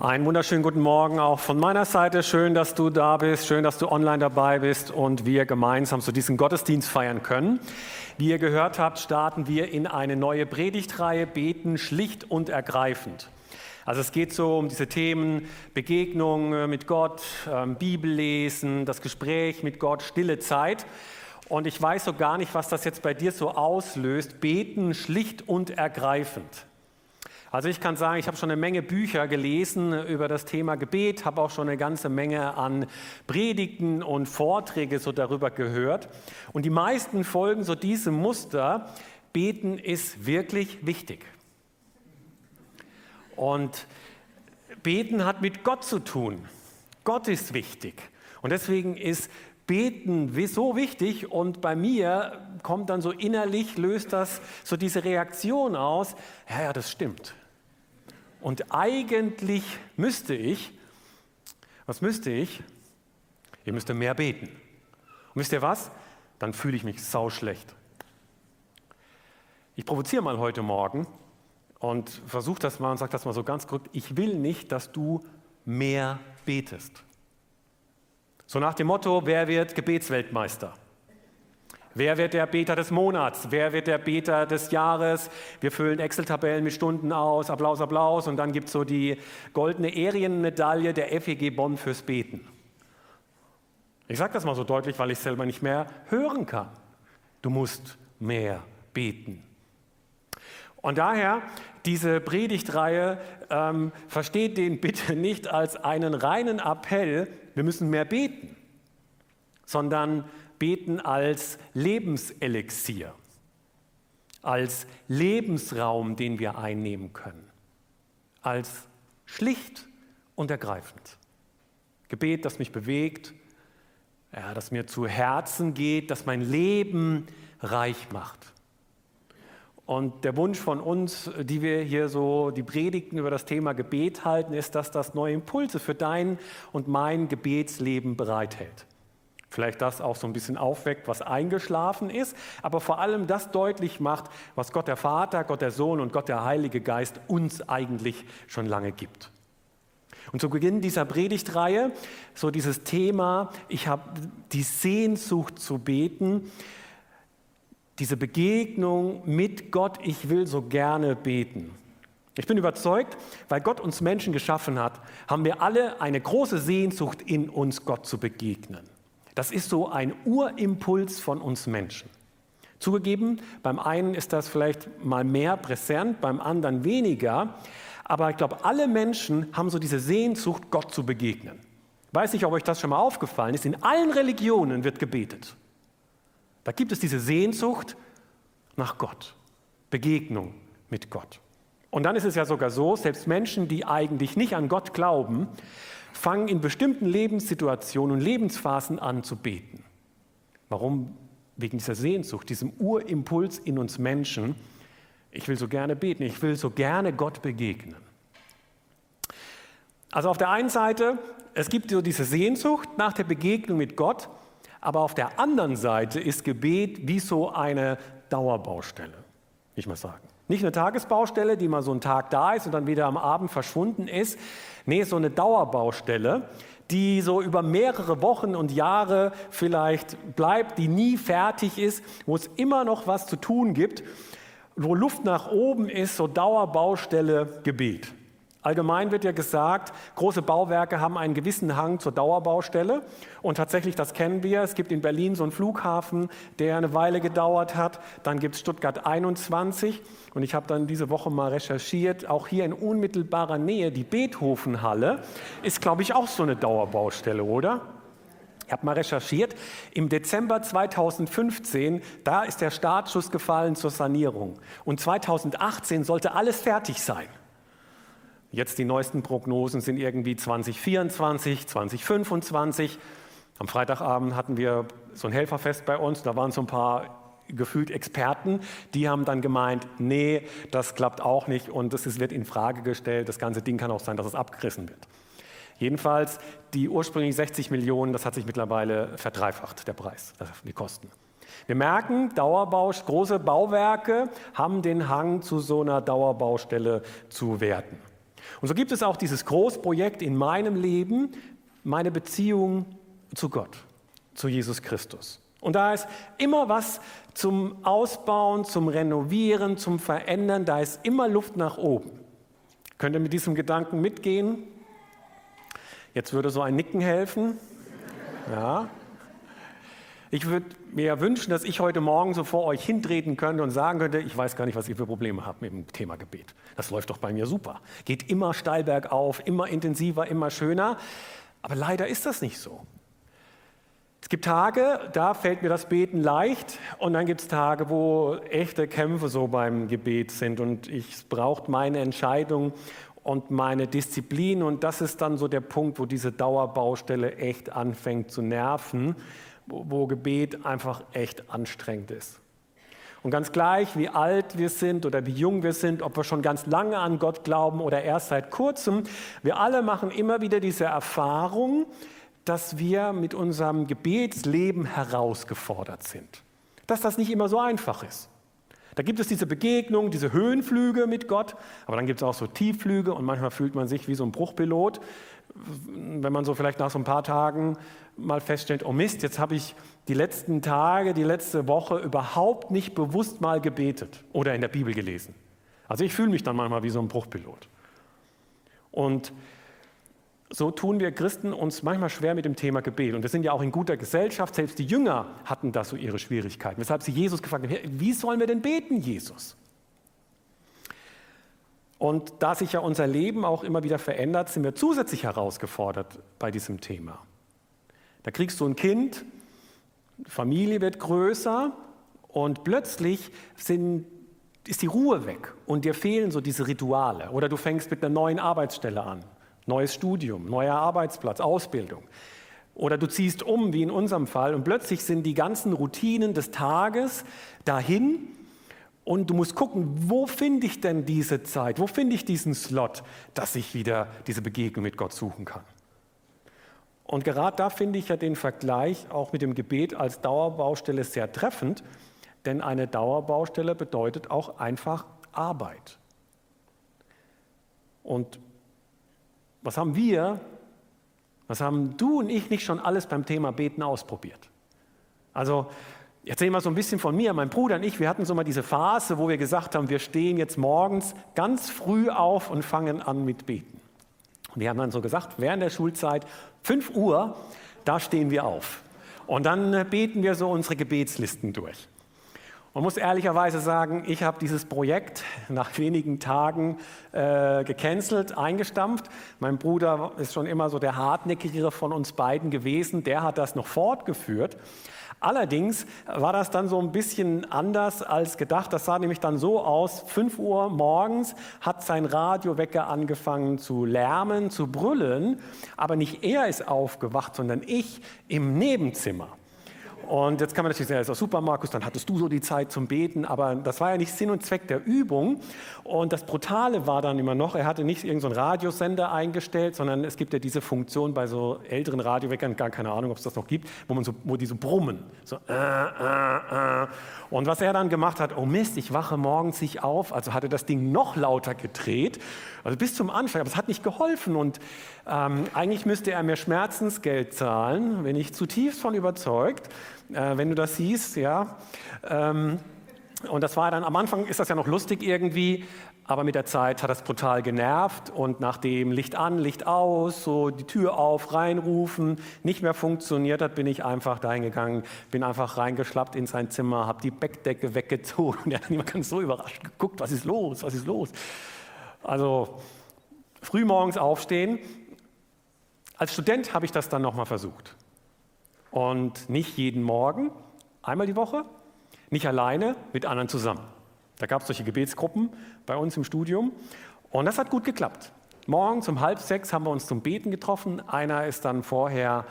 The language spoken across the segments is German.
Einen wunderschönen guten Morgen auch von meiner Seite. Schön, dass du da bist, schön, dass du online dabei bist und wir gemeinsam so diesen Gottesdienst feiern können. Wie ihr gehört habt, starten wir in eine neue Predigtreihe Beten schlicht und ergreifend. Also es geht so um diese Themen Begegnung äh, mit Gott, ähm, Bibellesen, das Gespräch mit Gott, stille Zeit. Und ich weiß so gar nicht, was das jetzt bei dir so auslöst. Beten schlicht und ergreifend. Also ich kann sagen, ich habe schon eine Menge Bücher gelesen über das Thema Gebet, habe auch schon eine ganze Menge an Predigten und Vorträge so darüber gehört. Und die meisten folgen so diesem Muster. Beten ist wirklich wichtig. Und Beten hat mit Gott zu tun. Gott ist wichtig. Und deswegen ist Beten so wichtig und bei mir kommt dann so innerlich, löst das so diese Reaktion aus, ja, ja, das stimmt. Und eigentlich müsste ich, was müsste ich? Ihr müsst mehr beten. Und wisst ihr was? Dann fühle ich mich sau schlecht. Ich provoziere mal heute Morgen und versuche das mal und sage das mal so ganz kurz. Ich will nicht, dass du mehr betest. So nach dem Motto, wer wird Gebetsweltmeister? Wer wird der Beter des Monats? Wer wird der Beter des Jahres? Wir füllen Excel-Tabellen mit Stunden aus, Applaus, Applaus. Und dann gibt es so die goldene Ehrenmedaille der FEG Bonn fürs Beten. Ich sage das mal so deutlich, weil ich selber nicht mehr hören kann. Du musst mehr beten. Und daher, diese Predigtreihe, ähm, versteht den bitte nicht als einen reinen Appell, wir müssen mehr beten, sondern beten als Lebenselixier, als Lebensraum, den wir einnehmen können, als schlicht und ergreifend. Gebet, das mich bewegt, ja, das mir zu Herzen geht, das mein Leben reich macht. Und der Wunsch von uns, die wir hier so die Predigten über das Thema Gebet halten, ist, dass das neue Impulse für dein und mein Gebetsleben bereithält. Vielleicht das auch so ein bisschen aufweckt, was eingeschlafen ist, aber vor allem das deutlich macht, was Gott der Vater, Gott der Sohn und Gott der Heilige Geist uns eigentlich schon lange gibt. Und zu Beginn dieser Predigtreihe, so dieses Thema, ich habe die Sehnsucht zu beten, diese Begegnung mit Gott, ich will so gerne beten. Ich bin überzeugt, weil Gott uns Menschen geschaffen hat, haben wir alle eine große Sehnsucht in uns, Gott zu begegnen. Das ist so ein Urimpuls von uns Menschen. Zugegeben, beim einen ist das vielleicht mal mehr präsent, beim anderen weniger. Aber ich glaube, alle Menschen haben so diese Sehnsucht, Gott zu begegnen. Weiß nicht, ob euch das schon mal aufgefallen ist. In allen Religionen wird gebetet. Da gibt es diese Sehnsucht nach Gott, Begegnung mit Gott. Und dann ist es ja sogar so, selbst Menschen, die eigentlich nicht an Gott glauben, fangen in bestimmten Lebenssituationen und Lebensphasen an zu beten. Warum? Wegen dieser Sehnsucht, diesem Urimpuls in uns Menschen. Ich will so gerne beten, ich will so gerne Gott begegnen. Also auf der einen Seite, es gibt so diese Sehnsucht nach der Begegnung mit Gott, aber auf der anderen Seite ist Gebet wie so eine Dauerbaustelle, ich mal sagen. Nicht eine Tagesbaustelle, die mal so einen Tag da ist und dann wieder am Abend verschwunden ist. Nee, so eine Dauerbaustelle, die so über mehrere Wochen und Jahre vielleicht bleibt, die nie fertig ist, wo es immer noch was zu tun gibt, wo Luft nach oben ist, so Dauerbaustelle Gebet. Allgemein wird ja gesagt, große Bauwerke haben einen gewissen Hang zur Dauerbaustelle. Und tatsächlich, das kennen wir. Es gibt in Berlin so einen Flughafen, der eine Weile gedauert hat. Dann gibt es Stuttgart 21. Und ich habe dann diese Woche mal recherchiert, auch hier in unmittelbarer Nähe, die Beethovenhalle ist, glaube ich, auch so eine Dauerbaustelle, oder? Ich habe mal recherchiert, im Dezember 2015, da ist der Startschuss gefallen zur Sanierung. Und 2018 sollte alles fertig sein. Jetzt die neuesten Prognosen sind irgendwie 2024, 2025. Am Freitagabend hatten wir so ein Helferfest bei uns, da waren so ein paar gefühlt Experten, die haben dann gemeint, nee, das klappt auch nicht und es wird in Frage gestellt, das ganze Ding kann auch sein, dass es abgerissen wird. Jedenfalls die ursprünglich 60 Millionen, das hat sich mittlerweile verdreifacht, der Preis, also die Kosten. Wir merken, Dauerbau, große Bauwerke haben den Hang zu so einer Dauerbaustelle zu werden. Und so gibt es auch dieses Großprojekt in meinem Leben, meine Beziehung zu Gott, zu Jesus Christus. Und da ist immer was zum Ausbauen, zum Renovieren, zum Verändern, da ist immer Luft nach oben. Könnt ihr mit diesem Gedanken mitgehen? Jetzt würde so ein Nicken helfen. Ja. Ich würde mir wünschen, dass ich heute Morgen so vor euch hintreten könnte und sagen könnte, ich weiß gar nicht, was ihr für Probleme habt mit dem Thema Gebet. Das läuft doch bei mir super. Geht immer steil bergauf, immer intensiver, immer schöner. Aber leider ist das nicht so. Es gibt Tage, da fällt mir das Beten leicht und dann gibt es Tage, wo echte Kämpfe so beim Gebet sind und ich braucht meine Entscheidung und meine Disziplin und das ist dann so der Punkt, wo diese Dauerbaustelle echt anfängt zu nerven, wo, Gebet einfach echt anstrengend ist. Und ganz gleich, wie alt wir sind oder wie jung wir sind, ob wir schon ganz lange an Gott glauben oder erst seit kurzem, wir alle machen immer wieder diese Erfahrung, dass wir mit unserem Gebetsleben herausgefordert sind. Dass das nicht immer so einfach ist. Da gibt es diese Begegnung, diese Höhenflüge mit Gott, aber dann gibt es auch so Tiefflüge und manchmal fühlt man sich wie so ein Bruchpilot, wenn man so vielleicht nach so ein paar Tagen mal feststellt, oh Mist, jetzt habe ich die letzten Tage, die letzte Woche überhaupt nicht bewusst mal gebetet oder in der Bibel gelesen. Also ich fühle mich dann manchmal wie so ein Bruchpilot. Und so tun wir Christen uns manchmal schwer mit dem Thema Gebet. Und wir sind ja auch in guter Gesellschaft. Selbst die Jünger hatten da so ihre Schwierigkeiten. Weshalb sie Jesus gefragt haben, wie sollen wir denn beten, Jesus? Und da sich ja unser Leben auch immer wieder verändert, sind wir zusätzlich herausgefordert bei diesem Thema. Da kriegst du ein Kind, Familie wird größer und plötzlich sind, ist die Ruhe weg und dir fehlen so diese Rituale. Oder du fängst mit einer neuen Arbeitsstelle an neues Studium, neuer Arbeitsplatz, Ausbildung. Oder du ziehst um, wie in unserem Fall, und plötzlich sind die ganzen Routinen des Tages dahin und du musst gucken, wo finde ich denn diese Zeit, wo finde ich diesen Slot, dass ich wieder diese Begegnung mit Gott suchen kann. Und gerade da finde ich ja den Vergleich auch mit dem Gebet als Dauerbaustelle sehr treffend, denn eine Dauerbaustelle bedeutet auch einfach Arbeit. Und was haben wir, was haben du und ich nicht schon alles beim Thema Beten ausprobiert? Also, ich erzähle mal so ein bisschen von mir. Mein Bruder und ich, wir hatten so mal diese Phase, wo wir gesagt haben, wir stehen jetzt morgens ganz früh auf und fangen an mit Beten. Und wir haben dann so gesagt, während der Schulzeit, 5 Uhr, da stehen wir auf. Und dann beten wir so unsere Gebetslisten durch. Man muss ehrlicherweise sagen, ich habe dieses Projekt nach wenigen Tagen äh, gecancelt, eingestampft. Mein Bruder ist schon immer so der hartnäckigere von uns beiden gewesen. Der hat das noch fortgeführt. Allerdings war das dann so ein bisschen anders als gedacht. Das sah nämlich dann so aus, 5 Uhr morgens hat sein Radiowecker angefangen zu lärmen, zu brüllen, aber nicht er ist aufgewacht, sondern ich im Nebenzimmer. Und jetzt kann man natürlich sagen, das ist super, Markus, dann hattest du so die Zeit zum Beten, aber das war ja nicht Sinn und Zweck der Übung. Und das Brutale war dann immer noch, er hatte nicht irgendeinen so Radiosender eingestellt, sondern es gibt ja diese Funktion bei so älteren Radioweckern, gar keine Ahnung, ob es das noch gibt, wo, man so, wo die so brummen. So, äh, äh, äh. Und was er dann gemacht hat, oh Mist, ich wache morgens nicht auf, also hatte das Ding noch lauter gedreht, also bis zum Anfang, aber es hat nicht geholfen. Und ähm, eigentlich müsste er mir Schmerzensgeld zahlen, bin ich zutiefst von überzeugt äh, wenn du das siehst, ja. Ähm, und das war dann, am Anfang ist das ja noch lustig irgendwie, aber mit der Zeit hat das brutal genervt und nachdem Licht an, Licht aus, so die Tür auf, reinrufen, nicht mehr funktioniert hat, bin ich einfach dahin gegangen, bin einfach reingeschlappt in sein Zimmer, habe die Bettdecke weggezogen und er hat immer ganz so überrascht geguckt, was ist los, was ist los. Also früh morgens aufstehen. Als Student habe ich das dann nochmal versucht. Und nicht jeden Morgen, einmal die Woche, nicht alleine, mit anderen zusammen. Da gab es solche Gebetsgruppen bei uns im Studium und das hat gut geklappt. Morgens um halb sechs haben wir uns zum Beten getroffen. Einer ist dann vorher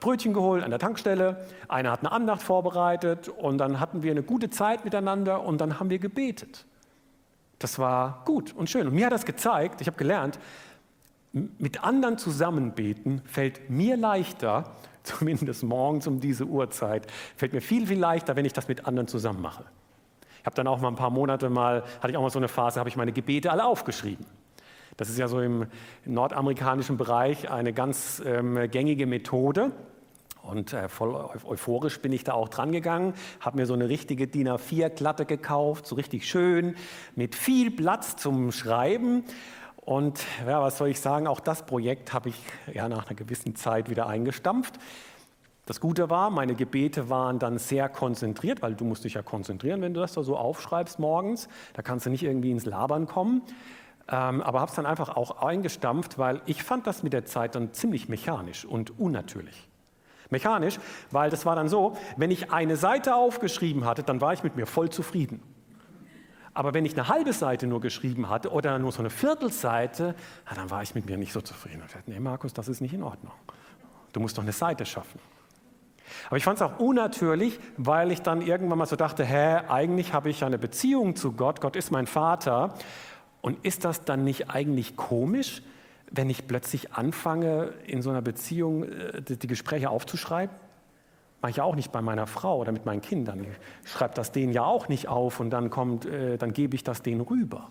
Brötchen geholt an der Tankstelle, einer hat eine Andacht vorbereitet und dann hatten wir eine gute Zeit miteinander und dann haben wir gebetet. Das war gut und schön. Und mir hat das gezeigt, ich habe gelernt, mit anderen zusammen beten fällt mir leichter, zumindest morgens um diese Uhrzeit, fällt mir viel, viel leichter, wenn ich das mit anderen zusammen mache. Ich habe dann auch mal ein paar Monate mal, hatte ich auch mal so eine Phase, habe ich meine Gebete alle aufgeschrieben. Das ist ja so im nordamerikanischen Bereich eine ganz ähm, gängige Methode. Und äh, voll euphorisch bin ich da auch dran gegangen, habe mir so eine richtige DIN A4-Klatte gekauft, so richtig schön, mit viel Platz zum Schreiben. Und ja, was soll ich sagen, auch das Projekt habe ich ja nach einer gewissen Zeit wieder eingestampft. Das Gute war, meine Gebete waren dann sehr konzentriert, weil du musst dich ja konzentrieren, wenn du das da so aufschreibst morgens. Da kannst du nicht irgendwie ins Labern kommen. Ähm, aber habe es dann einfach auch eingestampft, weil ich fand das mit der Zeit dann ziemlich mechanisch und unnatürlich. Mechanisch, weil das war dann so, wenn ich eine Seite aufgeschrieben hatte, dann war ich mit mir voll zufrieden. Aber wenn ich eine halbe Seite nur geschrieben hatte oder nur so eine Viertelseite, dann war ich mit mir nicht so zufrieden. Ich dachte, nee, Markus, das ist nicht in Ordnung. Du musst doch eine Seite schaffen. Aber ich fand es auch unnatürlich, weil ich dann irgendwann mal so dachte, hä, eigentlich habe ich eine Beziehung zu Gott, Gott ist mein Vater. Und ist das dann nicht eigentlich komisch, wenn ich plötzlich anfange, in so einer Beziehung äh, die Gespräche aufzuschreiben? Mache ich ja auch nicht bei meiner Frau oder mit meinen Kindern. Ich schreibe das denen ja auch nicht auf und dann, kommt, äh, dann gebe ich das denen rüber.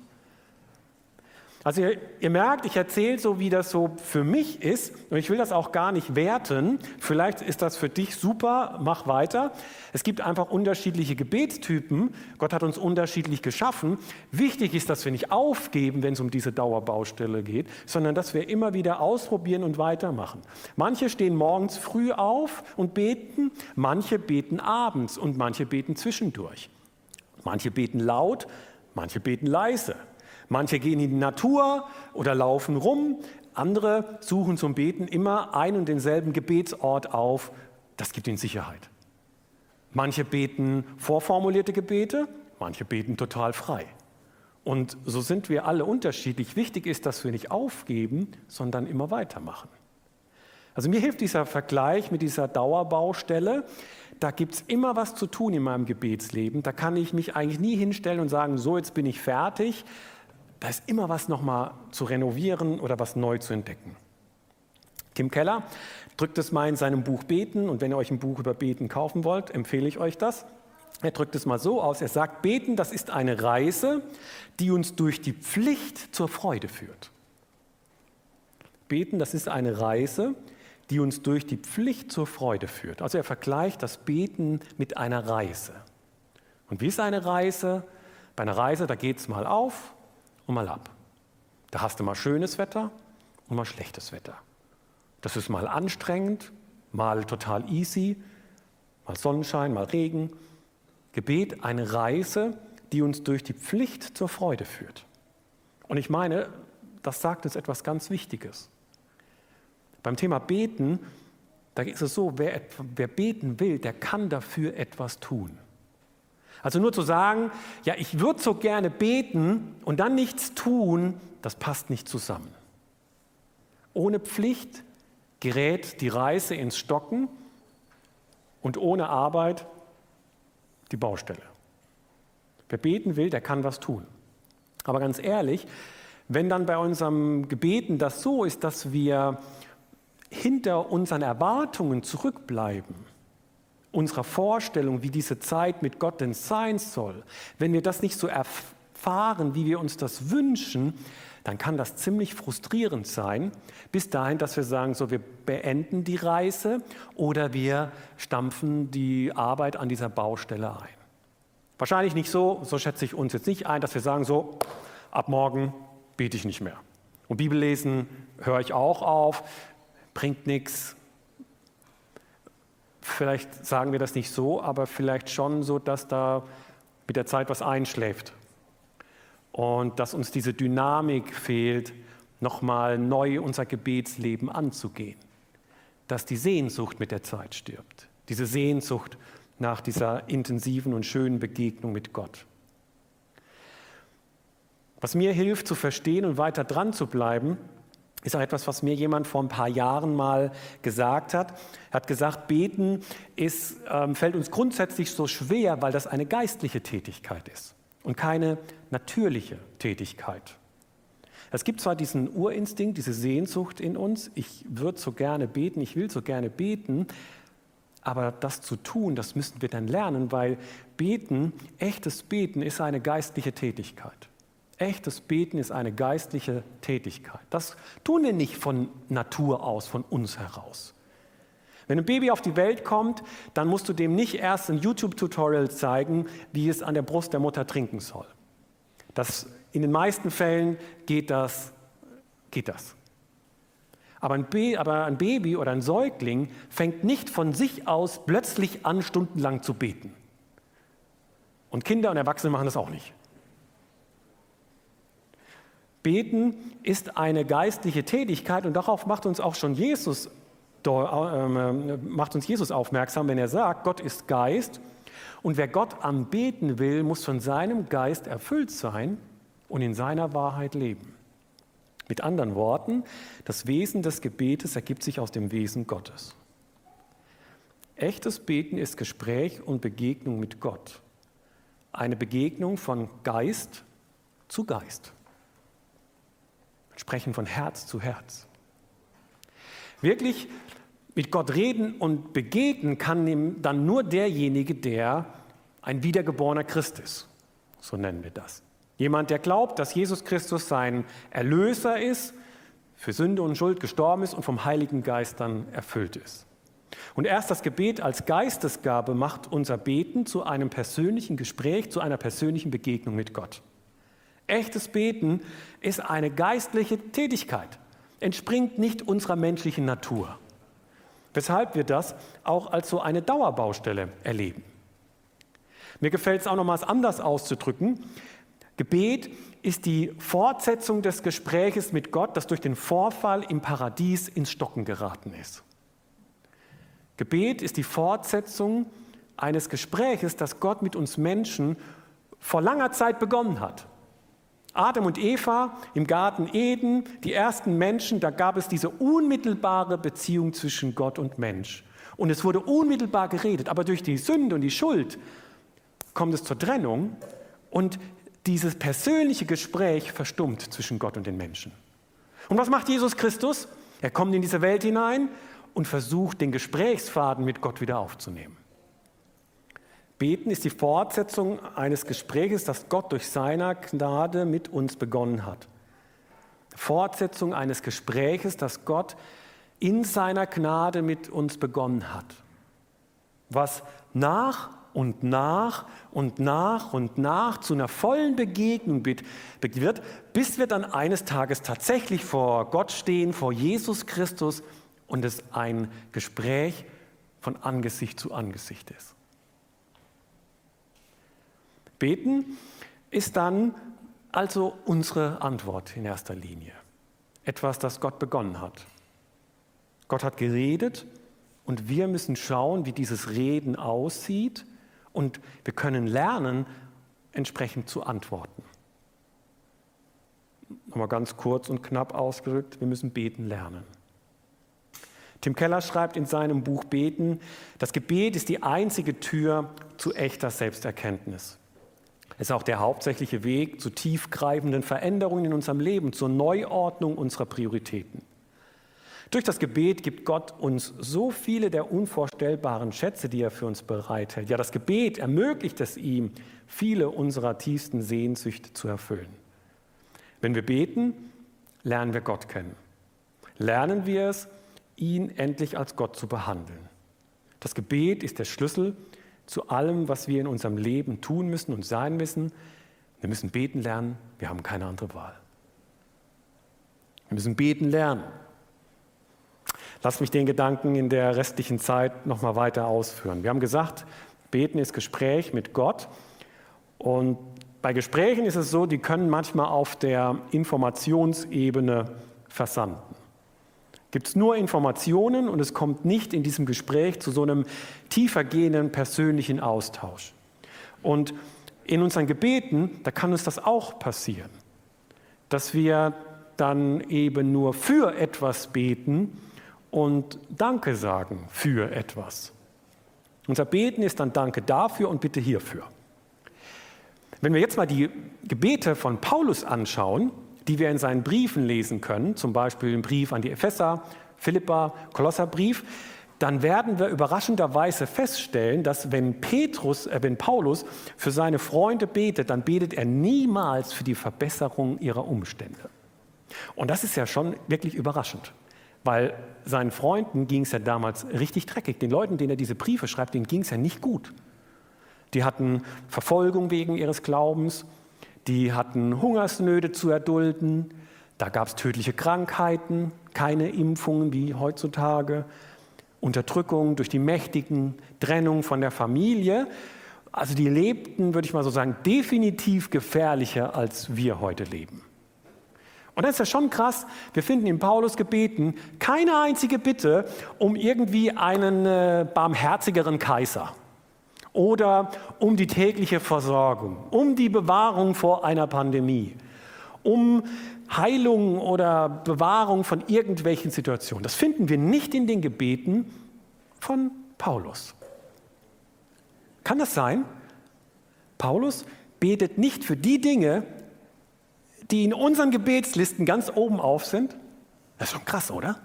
Also ihr, ihr, merkt, ich erzähle so, wie das so für mich ist und ich will das auch gar nicht werten. Vielleicht ist das für dich super, mach weiter. Es gibt einfach unterschiedliche Gebetstypen. Gott hat uns unterschiedlich geschaffen. Wichtig ist, dass wir nicht aufgeben, wenn es um diese Dauerbaustelle geht, sondern dass wir immer wieder ausprobieren und weitermachen. Manche stehen morgens früh auf und beten, manche beten abends und manche beten zwischendurch. Manche beten laut, manche beten leise. Manche gehen in die Natur oder laufen rum, andere suchen zum Beten immer einen und denselben Gebetsort auf. Das gibt ihnen Sicherheit. Manche beten vorformulierte Gebete, manche beten total frei. Und so sind wir alle unterschiedlich. Wichtig ist, dass wir nicht aufgeben, sondern immer weitermachen. Also mir hilft dieser Vergleich mit dieser Dauerbaustelle. Da gibt es immer was zu tun in meinem Gebetsleben. Da kann ich mich eigentlich nie hinstellen und sagen, so jetzt bin ich fertig, da ist immer was nochmal zu renovieren oder was neu zu entdecken. Tim Keller drückt es mal in seinem Buch Beten und wenn ihr euch ein Buch über Beten kaufen wollt, empfehle ich euch das. Er drückt es mal so aus, er sagt, Beten, das ist eine Reise, die uns durch die Pflicht zur Freude führt. Beten, das ist eine Reise, die uns durch die Pflicht zur Freude führt. Also er vergleicht das Beten mit einer Reise. Und wie ist eine Reise? Bei einer Reise, da geht es mal auf und mal ab. Da hast du mal schönes Wetter und mal schlechtes Wetter. Das ist mal anstrengend, mal total easy, mal Sonnenschein, mal Regen. Gebet eine Reise, die uns durch die Pflicht zur Freude führt. Und ich meine, das sagt uns etwas ganz Wichtiges. Beim Thema Beten, da ist es so, wer, wer beten will, der kann dafür etwas tun. Also nur zu sagen, ja, ich würde so gerne beten und dann nichts tun, das passt nicht zusammen. Ohne Pflicht gerät die Reise ins Stocken und ohne Arbeit die Baustelle. Wer beten will, der kann was tun. Aber ganz ehrlich, wenn dann bei unserem Gebeten das so ist, dass wir hinter unseren Erwartungen zurückbleiben, unserer Vorstellung, wie diese Zeit mit Gott denn sein soll, wenn wir das nicht so erfahren, wie wir uns das wünschen, dann kann das ziemlich frustrierend sein, bis dahin, dass wir sagen, so wir beenden die Reise oder wir stampfen die Arbeit an dieser Baustelle ein. Wahrscheinlich nicht so, so schätze ich uns jetzt nicht ein, dass wir sagen, so ab morgen bete ich nicht mehr. Und Bibellesen höre ich auch auf, bringt nichts, vielleicht sagen wir das nicht so, aber vielleicht schon so, dass da mit der Zeit was einschläft. Und dass uns diese Dynamik fehlt, nochmal neu unser Gebetsleben anzugehen, dass die Sehnsucht mit der Zeit stirbt, diese Sehnsucht nach dieser intensiven und schönen Begegnung mit Gott. Was mir hilft zu verstehen und weiter dran zu bleiben, ist auch etwas, was mir jemand vor ein paar Jahren mal gesagt hat. Er hat gesagt, beten ist, ähm, fällt uns grundsätzlich so schwer, weil das eine geistliche Tätigkeit ist und keine natürliche Tätigkeit. Es gibt zwar diesen Urinstinkt, diese Sehnsucht in uns, ich würde so gerne beten, ich will so gerne beten, aber das zu tun, das müssen wir dann lernen, weil beten, echtes Beten ist eine geistliche Tätigkeit. Echtes Beten ist eine geistliche Tätigkeit. Das tun wir nicht von Natur aus, von uns heraus. Wenn ein Baby auf die Welt kommt, dann musst du dem nicht erst ein YouTube-Tutorial zeigen, wie es an der Brust der Mutter trinken soll. Das, in den meisten Fällen geht das. Geht das. Aber ein, aber ein Baby oder ein Säugling fängt nicht von sich aus plötzlich an, stundenlang zu beten. Und Kinder und Erwachsene machen das auch nicht. Beten ist eine geistliche Tätigkeit und darauf macht uns auch schon Jesus, ähm, macht uns Jesus aufmerksam, wenn er sagt, Gott ist Geist und wer Gott anbeten will, muss von seinem Geist erfüllt sein und in seiner Wahrheit leben. Mit anderen Worten, das Wesen des Gebetes ergibt sich aus dem Wesen Gottes. Echtes Beten ist Gespräch und Begegnung mit Gott. Eine Begegnung von Geist zu Geist. Sprechen von Herz zu Herz. Wirklich mit Gott reden und begegnen kann dann nur derjenige, der ein wiedergeborener Christ ist. So nennen wir das. Jemand, der glaubt, dass Jesus Christus sein Erlöser ist, für Sünde und Schuld gestorben ist und vom Heiligen Geist dann erfüllt ist. Und erst das Gebet als Geistesgabe macht unser Beten zu einem persönlichen Gespräch, zu einer persönlichen Begegnung mit Gott. Echtes Beten ist eine geistliche Tätigkeit, entspringt nicht unserer menschlichen Natur, weshalb wir das auch als so eine Dauerbaustelle erleben. Mir gefällt es auch nochmals anders auszudrücken. Gebet ist die Fortsetzung des Gespräches mit Gott, das durch den Vorfall im Paradies ins Stocken geraten ist. Gebet ist die Fortsetzung eines Gespräches, das Gott mit uns Menschen vor langer Zeit begonnen hat. Adam und Eva im Garten Eden, die ersten Menschen, da gab es diese unmittelbare Beziehung zwischen Gott und Mensch. Und es wurde unmittelbar geredet, aber durch die Sünde und die Schuld kommt es zur Trennung und dieses persönliche Gespräch verstummt zwischen Gott und den Menschen. Und was macht Jesus Christus? Er kommt in diese Welt hinein und versucht, den Gesprächsfaden mit Gott wieder aufzunehmen. Beten ist die Fortsetzung eines Gespräches, das Gott durch seiner Gnade mit uns begonnen hat. Fortsetzung eines Gespräches, das Gott in seiner Gnade mit uns begonnen hat. Was nach und nach und nach und nach zu einer vollen Begegnung wird, bis wir dann eines Tages tatsächlich vor Gott stehen, vor Jesus Christus und es ein Gespräch von Angesicht zu Angesicht ist. Beten ist dann also unsere Antwort in erster Linie. Etwas, das Gott begonnen hat. Gott hat geredet und wir müssen schauen, wie dieses Reden aussieht und wir können lernen, entsprechend zu antworten. Nochmal ganz kurz und knapp ausgedrückt, wir müssen beten lernen. Tim Keller schreibt in seinem Buch Beten, das Gebet ist die einzige Tür zu echter Selbsterkenntnis. Es ist auch der hauptsächliche Weg zu tiefgreifenden Veränderungen in unserem Leben, zur Neuordnung unserer Prioritäten. Durch das Gebet gibt Gott uns so viele der unvorstellbaren Schätze, die er für uns bereithält. Ja, das Gebet ermöglicht es ihm, viele unserer tiefsten Sehnsüchte zu erfüllen. Wenn wir beten, lernen wir Gott kennen. Lernen wir es, ihn endlich als Gott zu behandeln. Das Gebet ist der Schlüssel zu allem, was wir in unserem Leben tun müssen und sein müssen. Wir müssen beten lernen, wir haben keine andere Wahl. Wir müssen beten lernen. Lass mich den Gedanken in der restlichen Zeit noch mal weiter ausführen. Wir haben gesagt, beten ist Gespräch mit Gott und bei Gesprächen ist es so, die können manchmal auf der Informationsebene versanden gibt es nur Informationen und es kommt nicht in diesem Gespräch zu so einem tiefergehenden persönlichen Austausch. Und in unseren Gebeten, da kann uns das auch passieren, dass wir dann eben nur für etwas beten und Danke sagen für etwas. Unser Beten ist dann Danke dafür und Bitte hierfür. Wenn wir jetzt mal die Gebete von Paulus anschauen, die wir in seinen Briefen lesen können, zum Beispiel im Brief an die Epheser, Philippa, Kolosserbrief, dann werden wir überraschenderweise feststellen, dass wenn, Petrus, äh, wenn Paulus für seine Freunde betet, dann betet er niemals für die Verbesserung ihrer Umstände. Und das ist ja schon wirklich überraschend, weil seinen Freunden ging es ja damals richtig dreckig. Den Leuten, denen er diese Briefe schreibt, denen ging es ja nicht gut. Die hatten Verfolgung wegen ihres Glaubens, die hatten Hungersnöte zu erdulden, da gab es tödliche Krankheiten, keine Impfungen wie heutzutage, Unterdrückung durch die Mächtigen, Trennung von der Familie. Also die lebten, würde ich mal so sagen, definitiv gefährlicher, als wir heute leben. Und das ist ja schon krass. Wir finden in Paulus Gebeten keine einzige Bitte um irgendwie einen äh, barmherzigeren Kaiser oder um die tägliche Versorgung, um die Bewahrung vor einer Pandemie, um Heilung oder Bewahrung von irgendwelchen Situationen. Das finden wir nicht in den Gebeten von Paulus. Kann das sein? Paulus betet nicht für die Dinge, die in unseren Gebetslisten ganz oben auf sind? Das ist schon krass, oder?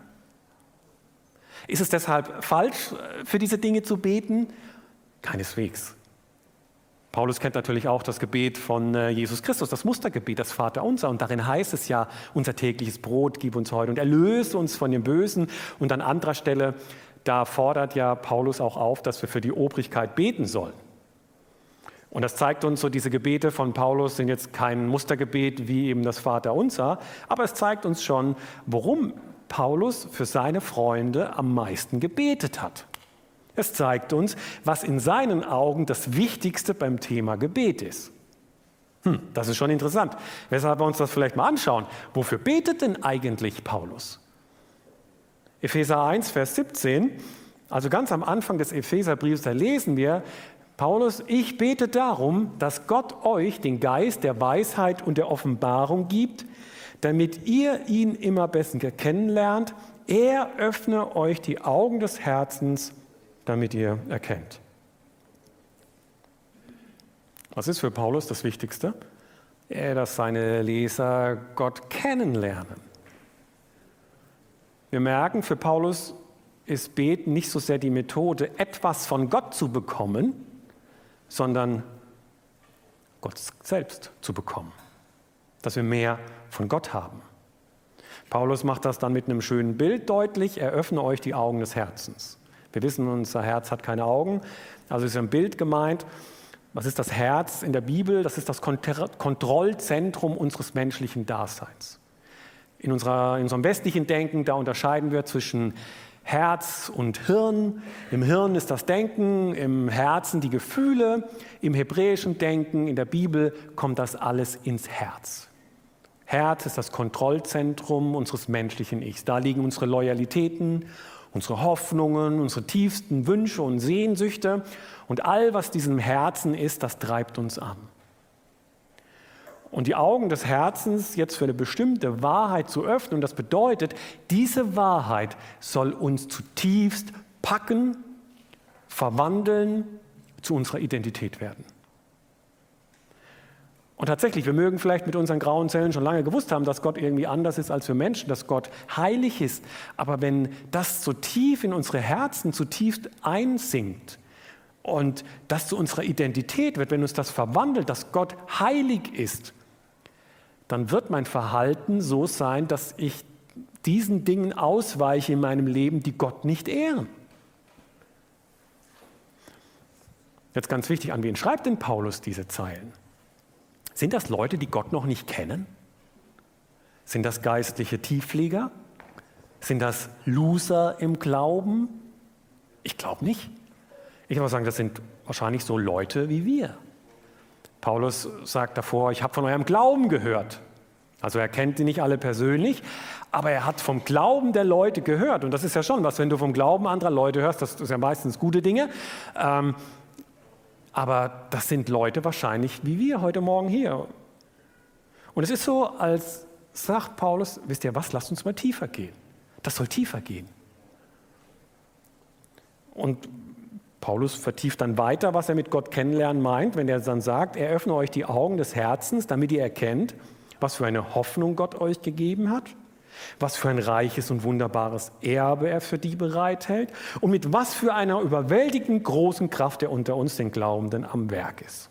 Ist es deshalb falsch, für diese Dinge zu beten? Keineswegs. Paulus kennt natürlich auch das Gebet von äh, Jesus Christus, das Mustergebet, das Vater unser. Und darin heißt es ja, unser tägliches Brot gib uns heute und erlöse uns von dem Bösen. Und an anderer Stelle, da fordert ja Paulus auch auf, dass wir für die Obrigkeit beten sollen. Und das zeigt uns so, diese Gebete von Paulus sind jetzt kein Mustergebet wie eben das Vater unser, aber es zeigt uns schon, worum Paulus für seine Freunde am meisten gebetet hat. Es zeigt uns, was in seinen Augen das Wichtigste beim Thema Gebet ist. Hm, das ist schon interessant. Weshalb wir uns das vielleicht mal anschauen. Wofür betet denn eigentlich Paulus? Epheser 1, Vers 17, also ganz am Anfang des Epheserbriefs, da lesen wir, Paulus, ich bete darum, dass Gott euch den Geist der Weisheit und der Offenbarung gibt, damit ihr ihn immer besser kennenlernt. Er öffne euch die Augen des Herzens damit ihr erkennt. Was ist für Paulus das Wichtigste? Er, dass seine Leser Gott kennenlernen. Wir merken, für Paulus ist Beten nicht so sehr die Methode, etwas von Gott zu bekommen, sondern Gott selbst zu bekommen. Dass wir mehr von Gott haben. Paulus macht das dann mit einem schönen Bild deutlich. Eröffne euch die Augen des Herzens. Wir wissen, unser Herz hat keine Augen. Also ist ein Bild gemeint. Was ist das Herz in der Bibel? Das ist das Kontrollzentrum unseres menschlichen Daseins. In, unserer, in unserem westlichen Denken, da unterscheiden wir zwischen Herz und Hirn. Im Hirn ist das Denken, im Herzen die Gefühle. Im hebräischen Denken, in der Bibel kommt das alles ins Herz. Herz ist das Kontrollzentrum unseres menschlichen Ichs. Da liegen unsere Loyalitäten, unsere Hoffnungen, unsere tiefsten Wünsche und Sehnsüchte und all, was diesem Herzen ist, das treibt uns an. Und die Augen des Herzens jetzt für eine bestimmte Wahrheit zu öffnen, und das bedeutet, diese Wahrheit soll uns zutiefst packen, verwandeln, zu unserer Identität werden. Und tatsächlich, wir mögen vielleicht mit unseren grauen Zellen schon lange gewusst haben, dass Gott irgendwie anders ist als wir Menschen, dass Gott heilig ist. Aber wenn das so tief in unsere Herzen zutiefst einsinkt und das zu unserer Identität wird, wenn uns das verwandelt, dass Gott heilig ist, dann wird mein Verhalten so sein, dass ich diesen Dingen ausweiche in meinem Leben, die Gott nicht ehren. Jetzt ganz wichtig, an wen schreibt denn Paulus diese Zeilen? Sind das Leute, die Gott noch nicht kennen? Sind das geistliche Tiefflieger? Sind das Loser im Glauben? Ich glaube nicht. Ich würde sagen, das sind wahrscheinlich so Leute wie wir. Paulus sagt davor, ich habe von eurem Glauben gehört. Also er kennt die nicht alle persönlich, aber er hat vom Glauben der Leute gehört. Und das ist ja schon was, wenn du vom Glauben anderer Leute hörst, das ist ja meistens gute Dinge. Ähm, aber das sind Leute wahrscheinlich wie wir heute Morgen hier. Und es ist so, als sagt Paulus, wisst ihr was, lasst uns mal tiefer gehen. Das soll tiefer gehen. Und Paulus vertieft dann weiter, was er mit Gott kennenlernen meint, wenn er dann sagt, er öffne euch die Augen des Herzens, damit ihr erkennt, was für eine Hoffnung Gott euch gegeben hat, was für ein reiches und wunderbares Erbe er für die bereithält und mit was für einer überwältigend großen Kraft er unter uns, den Glaubenden, am Werk ist.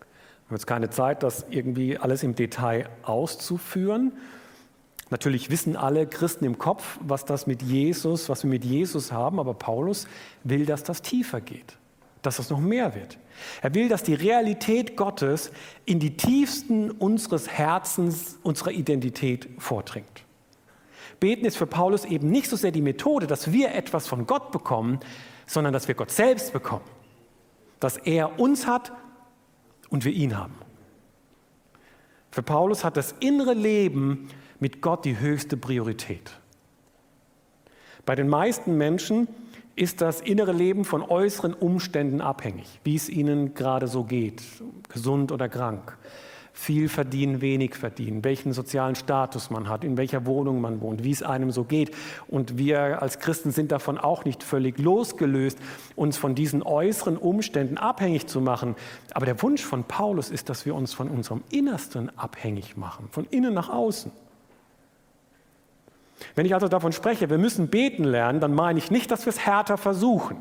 Wir haben jetzt keine Zeit, das irgendwie alles im Detail auszuführen. Natürlich wissen alle Christen im Kopf, was das mit Jesus, was wir mit Jesus haben, aber Paulus will, dass das tiefer geht, dass das noch mehr wird. Er will, dass die Realität Gottes in die tiefsten unseres Herzens, unserer Identität vordringt. Beten ist für Paulus eben nicht so sehr die Methode, dass wir etwas von Gott bekommen, sondern dass wir Gott selbst bekommen. Dass er uns hat und wir ihn haben. Für Paulus hat das innere Leben mit Gott die höchste Priorität. Bei den meisten Menschen ist das innere Leben von äußeren Umständen abhängig, wie es ihnen gerade so geht, gesund oder krank, viel verdienen, wenig verdienen, welchen sozialen Status man hat, in welcher Wohnung man wohnt, wie es einem so geht. Und wir als Christen sind davon auch nicht völlig losgelöst, uns von diesen äußeren Umständen abhängig zu machen. Aber der Wunsch von Paulus ist, dass wir uns von unserem Innersten abhängig machen, von innen nach außen. Wenn ich also davon spreche, wir müssen beten lernen, dann meine ich nicht, dass wir es härter versuchen,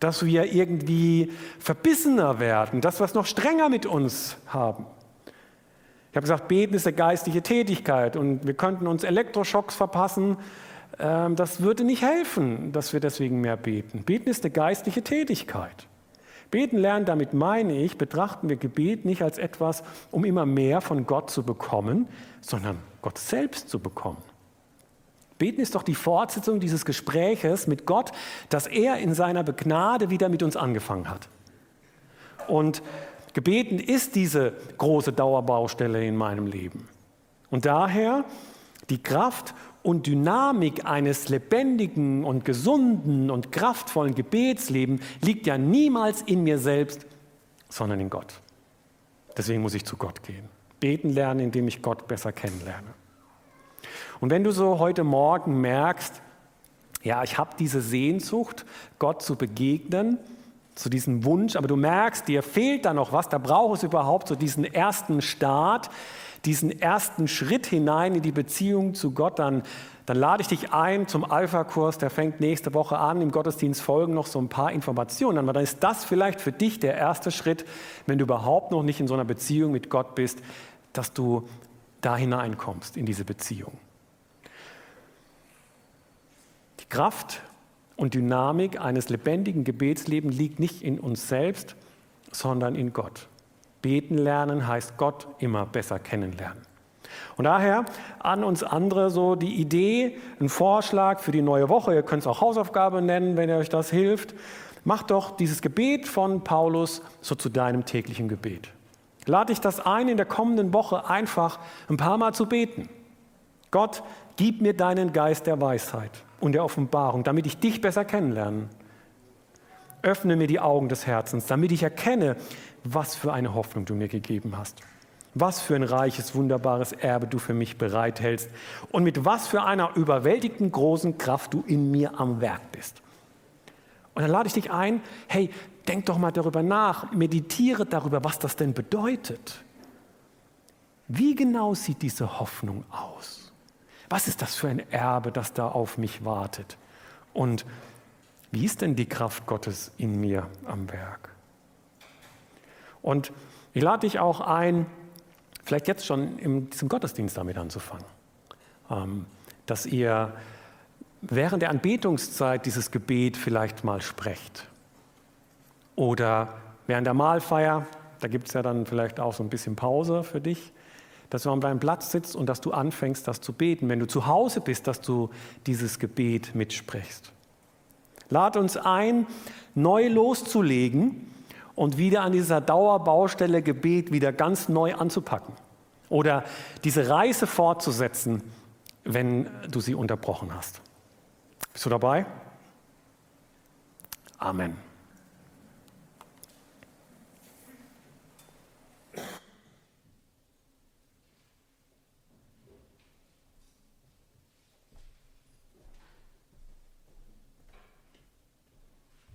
dass wir irgendwie verbissener werden, dass wir es noch strenger mit uns haben. Ich habe gesagt, beten ist eine geistliche Tätigkeit und wir könnten uns Elektroschocks verpassen. Ähm, das würde nicht helfen, dass wir deswegen mehr beten. Beten ist eine geistliche Tätigkeit. Beten lernen, damit meine ich, betrachten wir Gebet nicht als etwas, um immer mehr von Gott zu bekommen, sondern Gott selbst zu bekommen. Beten ist doch die Fortsetzung dieses Gespräches mit Gott, das er in seiner Begnade wieder mit uns angefangen hat. Und Gebeten ist diese große Dauerbaustelle in meinem Leben. Und daher die Kraft und Dynamik eines lebendigen und gesunden und kraftvollen Gebetslebens liegt ja niemals in mir selbst, sondern in Gott. Deswegen muss ich zu Gott gehen. Beten lernen, indem ich Gott besser kennenlerne. Und wenn du so heute Morgen merkst, ja, ich habe diese Sehnsucht, Gott zu begegnen, zu diesem Wunsch, aber du merkst, dir fehlt da noch was, da braucht es überhaupt so diesen ersten Start, diesen ersten Schritt hinein in die Beziehung zu Gott, dann, dann lade ich dich ein zum Alpha-Kurs, der fängt nächste Woche an. Im Gottesdienst folgen noch so ein paar Informationen. Aber dann ist das vielleicht für dich der erste Schritt, wenn du überhaupt noch nicht in so einer Beziehung mit Gott bist, dass du da hineinkommst in diese Beziehung. Kraft und Dynamik eines lebendigen Gebetslebens liegt nicht in uns selbst, sondern in Gott. Beten lernen heißt Gott immer besser kennenlernen. Und daher an uns andere so die Idee, ein Vorschlag für die neue Woche, ihr könnt es auch Hausaufgabe nennen, wenn ihr euch das hilft. Macht doch dieses Gebet von Paulus so zu deinem täglichen Gebet. Lade dich das ein, in der kommenden Woche einfach ein paar Mal zu beten. Gott, gib mir deinen Geist der Weisheit und der Offenbarung, damit ich dich besser kennenlerne. Öffne mir die Augen des Herzens, damit ich erkenne, was für eine Hoffnung du mir gegeben hast. Was für ein reiches, wunderbares Erbe du für mich bereithältst und mit was für einer überwältigten großen Kraft du in mir am Werk bist. Und dann lade ich dich ein, hey, denk doch mal darüber nach, meditiere darüber, was das denn bedeutet. Wie genau sieht diese Hoffnung aus? Was ist das für ein Erbe, das da auf mich wartet? Und wie ist denn die Kraft Gottes in mir am Werk? Und ich lade dich auch ein, vielleicht jetzt schon in diesem Gottesdienst damit anzufangen, ähm, dass ihr während der Anbetungszeit dieses Gebet vielleicht mal sprecht. Oder während der Mahlfeier, da gibt es ja dann vielleicht auch so ein bisschen Pause für dich, dass du an deinem Platz sitzt und dass du anfängst, das zu beten. Wenn du zu Hause bist, dass du dieses Gebet mitsprichst. Lad uns ein, neu loszulegen und wieder an dieser Dauerbaustelle Gebet wieder ganz neu anzupacken. Oder diese Reise fortzusetzen, wenn du sie unterbrochen hast. Bist du dabei? Amen.